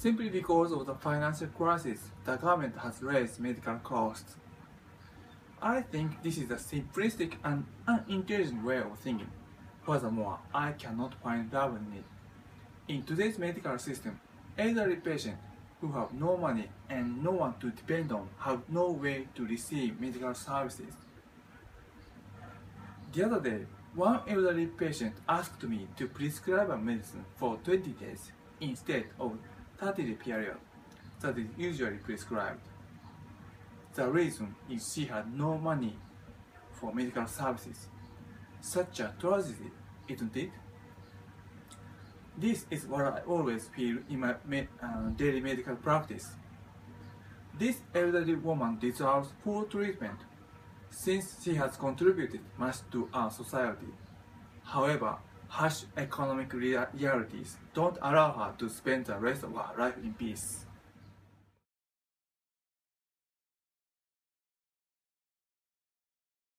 Simply because of the financial crisis, the government has raised medical costs. I think this is a simplistic and unintelligent way of thinking. Furthermore, I cannot find love in it. In today's medical system, elderly patients who have no money and no one to depend on have no way to receive medical services. The other day, one elderly patient asked me to prescribe a medicine for 20 days instead of 30 day period that is usually prescribed. The reason is she had no money for medical services. Such a tragedy, isn't it? This is what I always feel in my uh, daily medical practice. This elderly woman deserves full treatment since she has contributed much to our society. However, harsh economic realities don't allow her to spend the rest of her life in peace.